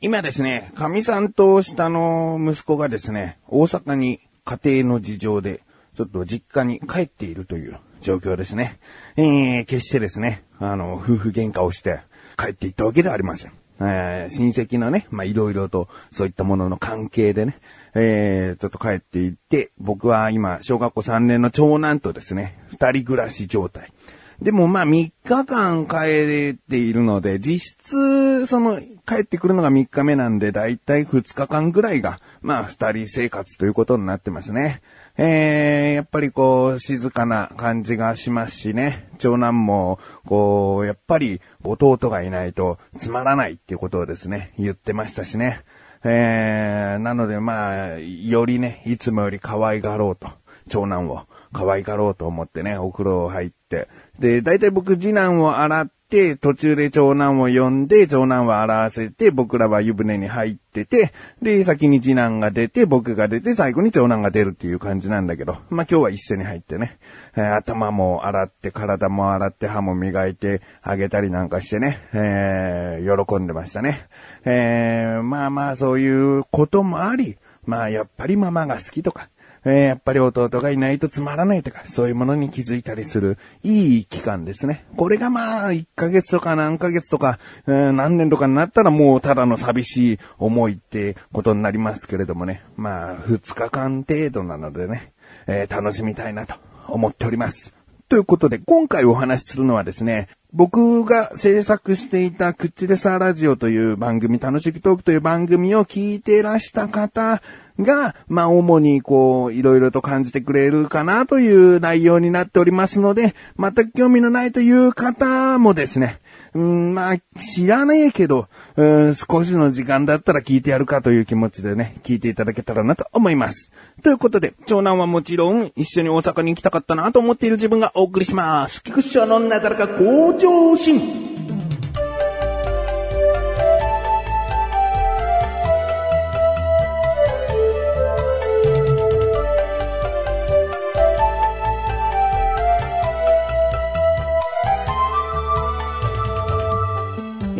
今ですね、神さんと下の息子がですね、大阪に家庭の事情で、ちょっと実家に帰っているという状況ですね。えー、決してですね、あの、夫婦喧嘩をして帰っていったわけではありません。えー、親戚のね、まあ、いろいろとそういったものの関係でね、えー、ちょっと帰っていって、僕は今、小学校3年の長男とですね、二人暮らし状態。でもまあ3日間帰っているので、実質、その、帰ってくるのが3日目なんで、だいたい2日間ぐらいが、まあ2人生活ということになってますね。えー、やっぱりこう、静かな感じがしますしね。長男も、こう、やっぱり弟がいないとつまらないっていうことをですね、言ってましたしね。えー、なのでまあ、よりね、いつもより可愛がろうと、長男を可愛がろうと思ってね、お風呂入って、で、大体僕次男を洗って、途中で長男を呼んで、長男は洗わせて、僕らは湯船に入ってて、で、先に次男が出て、僕が出て、最後に長男が出るっていう感じなんだけど、まあ、今日は一緒に入ってね、えー、頭も洗って、体も洗って、歯も磨いてあげたりなんかしてね、えー、喜んでましたね。えー、まあまあそういうこともあり、まあやっぱりママが好きとか、えー、やっぱり弟がいないとつまらないとか、そういうものに気づいたりする、いい期間ですね。これがまあ、1ヶ月とか何ヶ月とか、えー、何年とかになったらもうただの寂しい思いってことになりますけれどもね。まあ、2日間程度なのでね、えー、楽しみたいなと思っております。ということで、今回お話しするのはですね、僕が制作していたクッチレサーラジオという番組、楽しくトークという番組を聞いていらした方が、まあ、主にこう、いろいろと感じてくれるかなという内容になっておりますので、全く興味のないという方もですね、うん、まあ、知らねえけど、うん、少しの時間だったら聞いてやるかという気持ちでね、聞いていただけたらなと思います。ということで、長男はもちろん、一緒に大阪に行きたかったなと思っている自分がお送りします。菊師匠のなだらか向上心。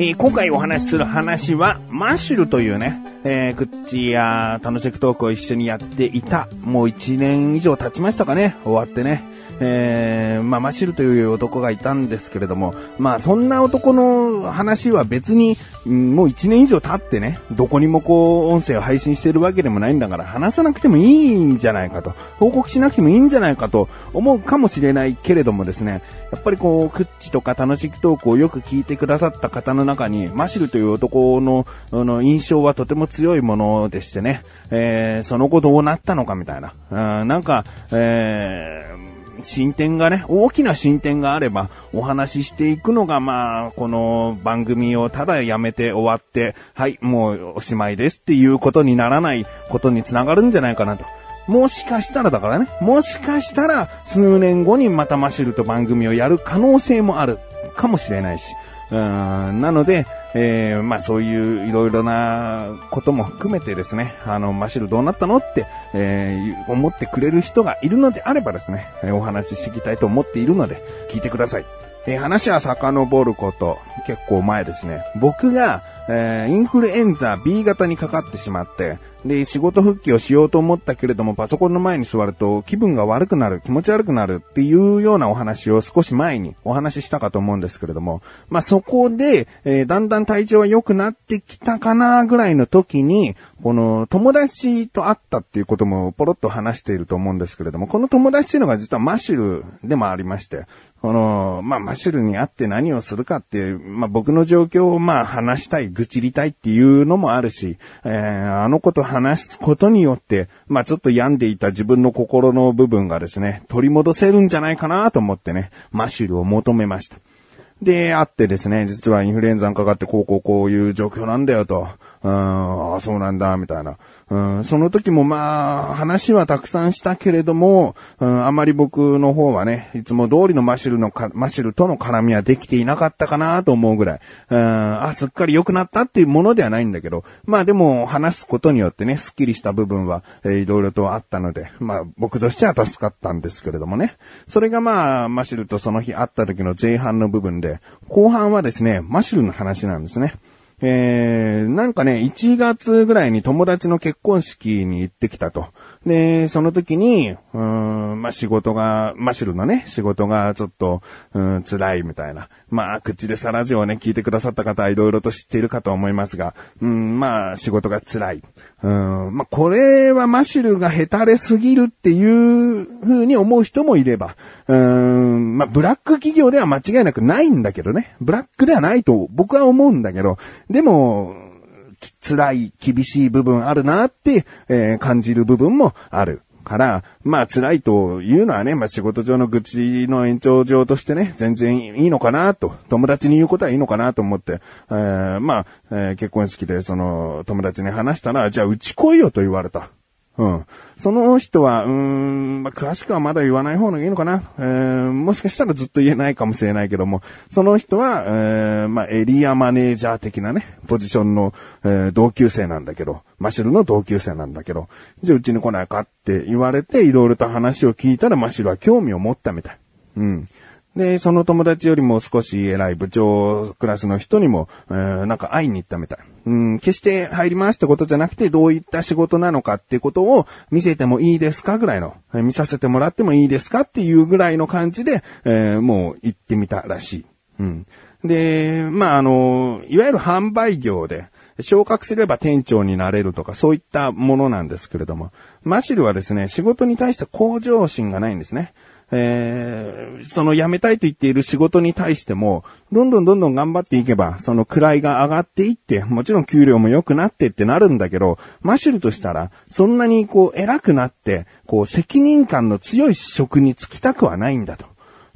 えー、今回お話しする話は、マッシュルというね、えー、クッチや楽しくトークを一緒にやっていた、もう1年以上経ちましたかね、終わってね。えー、まあ、マシュルという男がいたんですけれども、まあ、そんな男の話は別に、もう1年以上経ってね、どこにもこう、音声を配信してるわけでもないんだから、話さなくてもいいんじゃないかと、報告しなくてもいいんじゃないかと思うかもしれないけれどもですね、やっぱりこう、クッチとか楽しくトークをよく聞いてくださった方の中に、マシルという男の、あの、印象はとても強いものでしてね、えー、その後どうなったのかみたいな、うん、なんか、えー、進展がね、大きな進展があればお話ししていくのが、まあ、この番組をただやめて終わって、はい、もうおしまいですっていうことにならないことにつながるんじゃないかなと。もしかしたらだからね、もしかしたら数年後にまたマシルと番組をやる可能性もあるかもしれないし。うん、なので、えー、まあそういういろいろなことも含めてですね、あの、マシルどうなったのって、えー、思ってくれる人がいるのであればですね、えお話ししていきたいと思っているので、聞いてください。えー、話は遡ること、結構前ですね。僕が、えー、インフルエンザ B 型にかかってしまって、で、仕事復帰をしようと思ったけれども、パソコンの前に座ると気分が悪くなる、気持ち悪くなるっていうようなお話を少し前にお話ししたかと思うんですけれども、まあ、そこで、えー、だんだん体調は良くなってきたかなぐらいの時に、この友達と会ったっていうこともポロッと話していると思うんですけれども、この友達っていうのが実はマシュルでもありまして、この、まあ、マッシュルに会って何をするかっていう、まあ、僕の状況をま、話したい、愚痴りたいっていうのもあるし、えー、あの子と話すことによって、まあ、ちょっと病んでいた自分の心の部分がですね、取り戻せるんじゃないかなと思ってね、マッシュルを求めました。で、会ってですね、実はインフルエンザにかかってこうこうこういう状況なんだよと。うん、あそうなんだ、みたいな。うん、その時もまあ、話はたくさんしたけれども、うん、あまり僕の方はね、いつも通りのマシルのか、マシルとの絡みはできていなかったかなと思うぐらい、うん、あ、すっかり良くなったっていうものではないんだけど、まあでも話すことによってね、スッキリした部分は、えー、いろいろとあったので、まあ僕としては助かったんですけれどもね。それがまあ、マシルとその日会った時の前半の部分で、後半はですね、マシルの話なんですね。えーなんかね、1月ぐらいに友達の結婚式に行ってきたと。で、その時に、うん、まあ、仕事が、マシュルのね、仕事がちょっと、うん、辛いみたいな。まあ、口でさラジオをね、聞いてくださった方はいろいろと知っているかと思いますが、うん、まあ、仕事が辛い。うん、まあ、これはマシルが下手れすぎるっていう風に思う人もいれば、うん、まあ、ブラック企業では間違いなくないんだけどね。ブラックではないと僕は思うんだけど、でも、辛い、厳しい部分あるなって、えー、感じる部分もある。から、まあ辛いというのはね、まあ仕事上の愚痴の延長上としてね、全然いいのかなと、友達に言うことはいいのかなと思って、えー、まあ、えー、結婚式でその友達に話したら、じゃあうち来いよと言われた。うん。その人は、うーん、まあ、詳しくはまだ言わない方がいいのかな。えー、もしかしたらずっと言えないかもしれないけども、その人は、えー、まあ、エリアマネージャー的なね、ポジションの、えー、同級生なんだけど、マシルの同級生なんだけど、じゃあうちに来ないかって言われて、いろいろと話を聞いたらマシルは興味を持ったみたい。うん。で、その友達よりも少し偉い部長クラスの人にも、えー、なんか会いに行ったみたい。うん、決して入りますってことじゃなくて、どういった仕事なのかっていうことを見せてもいいですかぐらいの、えー、見させてもらってもいいですかっていうぐらいの感じで、えー、もう行ってみたらしい。うん。で、まあ、あの、いわゆる販売業で、昇格すれば店長になれるとか、そういったものなんですけれども、マシルはですね、仕事に対して向上心がないんですね。えー、その辞めたいと言っている仕事に対しても、どんどんどんどん頑張っていけば、その位が上がっていって、もちろん給料も良くなってってなるんだけど、マシュルとしたら、そんなにこう偉くなって、こう責任感の強い職に就きたくはないんだと。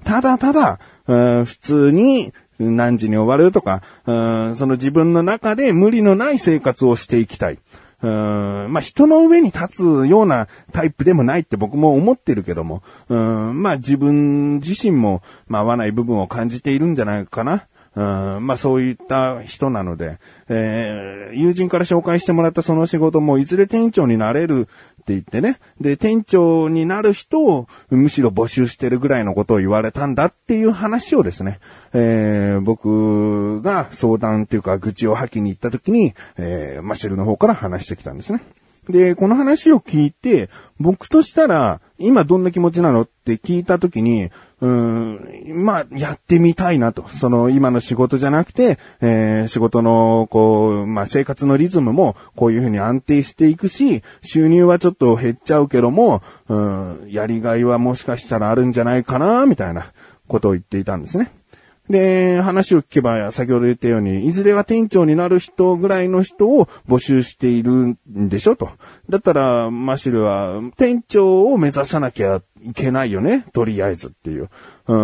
ただただ、普通に何時に終わるとか、その自分の中で無理のない生活をしていきたい。うん、まあ、人の上に立つようなタイプでもないって僕も思ってるけども、うん、まあ、自分自身も、まあ、合わない部分を感じているんじゃないかな。うん、まあそういった人なので、えー、友人から紹介してもらったその仕事もいずれ店長になれるって言ってね。で、店長になる人をむしろ募集してるぐらいのことを言われたんだっていう話をですね、えー、僕が相談っていうか愚痴を吐きに行った時に、えー、マシェルの方から話してきたんですね。で、この話を聞いて、僕としたら、今どんな気持ちなのって聞いたときに、うん、まあ、やってみたいなと。その、今の仕事じゃなくて、えー、仕事の、こう、まあ、生活のリズムも、こういうふうに安定していくし、収入はちょっと減っちゃうけども、うん、やりがいはもしかしたらあるんじゃないかな、みたいなことを言っていたんですね。で、話を聞けば、先ほど言ったように、いずれは店長になる人ぐらいの人を募集しているんでしょと。だったら、マシルは、店長を目指さなきゃいけないよね。とりあえずっていう。うん、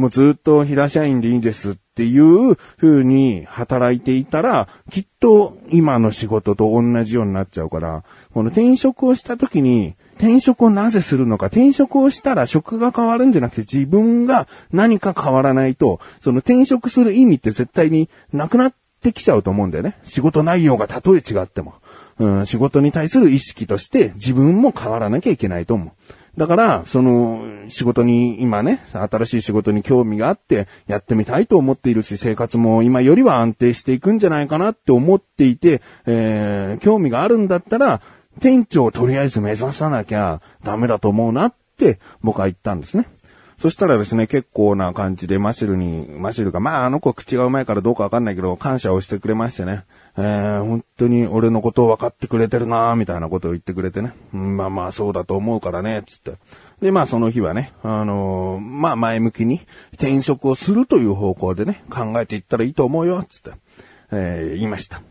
もうずっと平社員でいいんですっていう風に働いていたら、きっと今の仕事と同じようになっちゃうから、この転職をした時に、転職をなぜするのか、転職をしたら職が変わるんじゃなくて自分が何か変わらないと、その転職する意味って絶対になくなってきちゃうと思うんだよね。仕事内容がたとえ違っても。うん、仕事に対する意識として自分も変わらなきゃいけないと思う。だから、その、仕事に、今ね、新しい仕事に興味があって、やってみたいと思っているし、生活も今よりは安定していくんじゃないかなって思っていて、えー、興味があるんだったら、店長をとりあえず目指さなきゃダメだと思うなって僕は言ったんですね。そしたらですね、結構な感じでマシルに、マシルが、まああの子口がうまいからどうかわかんないけど、感謝をしてくれましてね。えー、本当に俺のことを分かってくれてるなーみたいなことを言ってくれてね。うん、まあまあそうだと思うからね、つって。で、まあその日はね、あのー、まあ前向きに転職をするという方向でね、考えていったらいいと思うよ、つって、えー、言いました。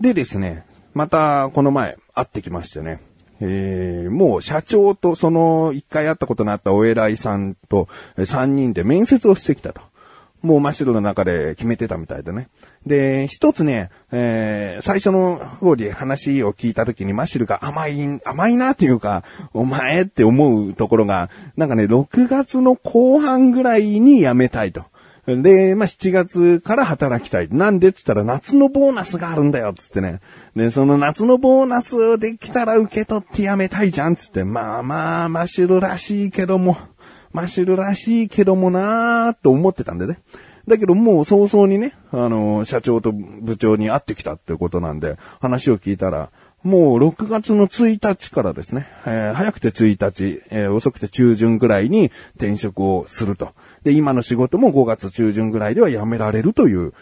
でですね、またこの前会ってきましてね。えー、もう社長とその一回会ったことのあったお偉いさんと三人で面接をしてきたと。もう真っ白の中で決めてたみたいでね。で、一つね、えー、最初の方で話を聞いた時にマッシュルが甘い、甘いなっていうか、お前って思うところが、なんかね、6月の後半ぐらいに辞めたいと。で、まあ、7月から働きたい。なんでっつったら夏のボーナスがあるんだよ、つってね。で、その夏のボーナスできたら受け取ってやめたいじゃん、つって。まあまあ、マシュルらしいけども、マシュルらしいけどもなーと思ってたんでね。だけどもう早々にね、あの、社長と部長に会ってきたってことなんで、話を聞いたら、もう6月の1日からですね、えー、早くて1日、えー、遅くて中旬ぐらいに転職をすると。で、今の仕事も5月中旬ぐらいでは辞められるという、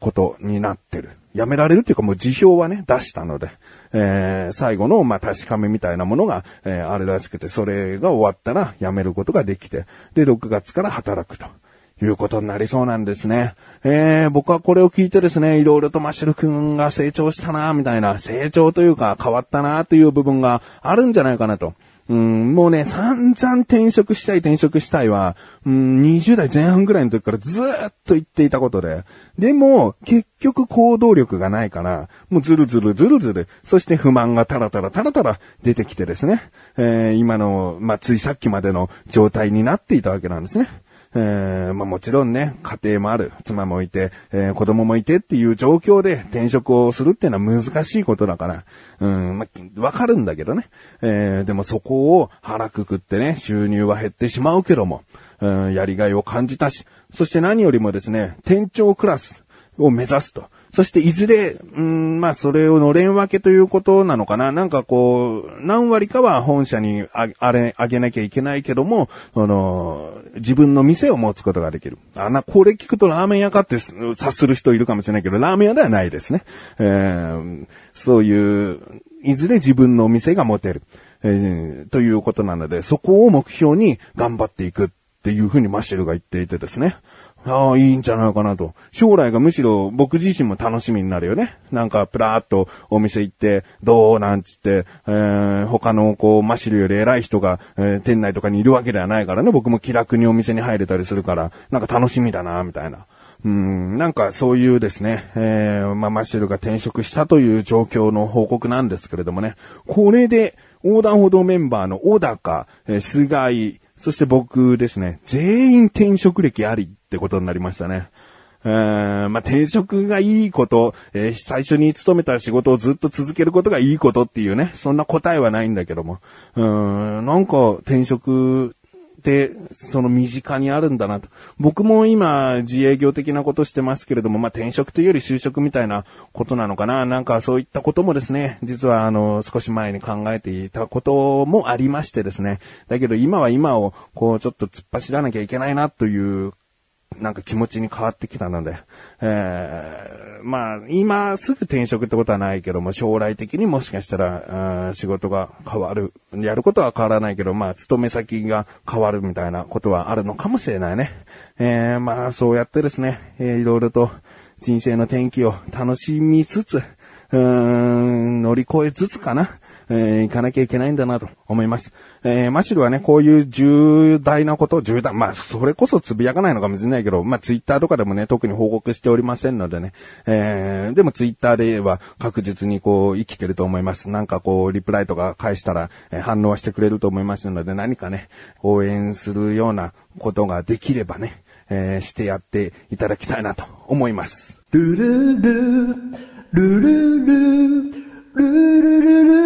ことになってる。辞められるというかもう辞表はね、出したので、えー、最後の、まあ、確かめみたいなものが、えー、あれらしくて、それが終わったら辞めることができて、で、6月から働くと。いうことになりそうなんですね。えー、僕はこれを聞いてですね、いろいろとマシル君が成長したな、みたいな、成長というか変わったな、という部分があるんじゃないかなと。うん、もうね、散々転職したい転職したいは、うん、20代前半ぐらいの時からずーっと言っていたことで。でも、結局行動力がないから、もうずるずるずるずる、そして不満がタラタラタラタラ出てきてですね、えー、今の、まあ、ついさっきまでの状態になっていたわけなんですね。えー、まあもちろんね、家庭もある、妻もいて、えー、子供もいてっていう状況で転職をするっていうのは難しいことだから、うん、まあ、わかるんだけどね。えー、でもそこを腹くくってね、収入は減ってしまうけども、うん、やりがいを感じたし、そして何よりもですね、店長クラスを目指すと。そしていずれ、うん、まあそれをのれん分けということなのかな。なんかこう、何割かは本社にああれ、あげなきゃいけないけども、あの、自分の店を持つことができる。あ、な、これ聞くとラーメン屋かって察する人いるかもしれないけど、ラーメン屋ではないですね。えー、そういう、いずれ自分のお店が持てる。えー、ということなので、そこを目標に頑張っていくっていうふうにマシェルが言っていてですね。ああ、いいんじゃないかなと。将来がむしろ僕自身も楽しみになるよね。なんか、プラーっとお店行って、どうなんつって、えー、他のこう、マシルより偉い人が、えー、店内とかにいるわけではないからね、僕も気楽にお店に入れたりするから、なんか楽しみだな、みたいな。うん、なんかそういうですね、えー、まあ、マシルが転職したという状況の報告なんですけれどもね、これで、横断歩道メンバーの小高、えー、菅井、そして僕ですね、全員転職歴ありってことになりましたね。うーんまあ、転職がいいこと、えー、最初に勤めた仕事をずっと続けることがいいことっていうね、そんな答えはないんだけども。うーん、なんか転職って、その身近にあるんだなと。僕も今、自営業的なことしてますけれども、まあ、転職というより就職みたいなことなのかな。なんかそういったこともですね、実はあの、少し前に考えていたこともありましてですね。だけど今は今を、こう、ちょっと突っ走らなきゃいけないなというなんか気持ちに変わってきたので、えー、まあ、今すぐ転職ってことはないけども、将来的にもしかしたら、仕事が変わる。やることは変わらないけど、まあ、勤め先が変わるみたいなことはあるのかもしれないね。えー、まあ、そうやってですね、えー、いろいろと人生の転機を楽しみつつ、うーん、乗り越えつつかな。えー、行かなきゃいけないんだなと思います。えー、マシルはね、こういう重大なこと、重大、まあ、それこそつぶやかないのかもしれないけど、まあ、ツイッターとかでもね、特に報告しておりませんのでね、えー、でもツイッターでは確実にこう、生きてると思います。なんかこう、リプライとか返したら、えー、反応はしてくれると思いますので、何かね、応援するようなことができればね、えー、してやっていただきたいなと思います。ルルルルルルルルルルル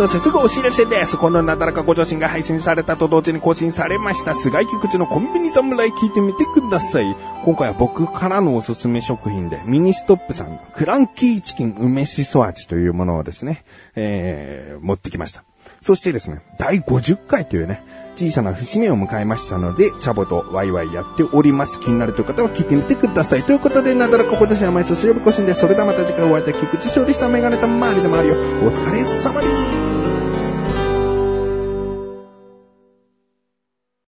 そしてすぐお知らせです。このなだらかご女子が配信されたと同時に更新されました。菅井菊池のコンビニ侍聞いてみてください。今回は僕からのおすすめ食品で、ミニストップさんのクランキーチキン梅しそ味というものをですね、えー、持ってきました。そしてですね、第50回というね、小さな節目を迎えましたので、チャボとワイワイやっております。気になるという方は聞いてみてください。ということで、なだらかご女子は毎週水曜日更新です。それではまた次回お会いいたい菊池勝利したメガネたまりでもあるよ。お疲れ様です。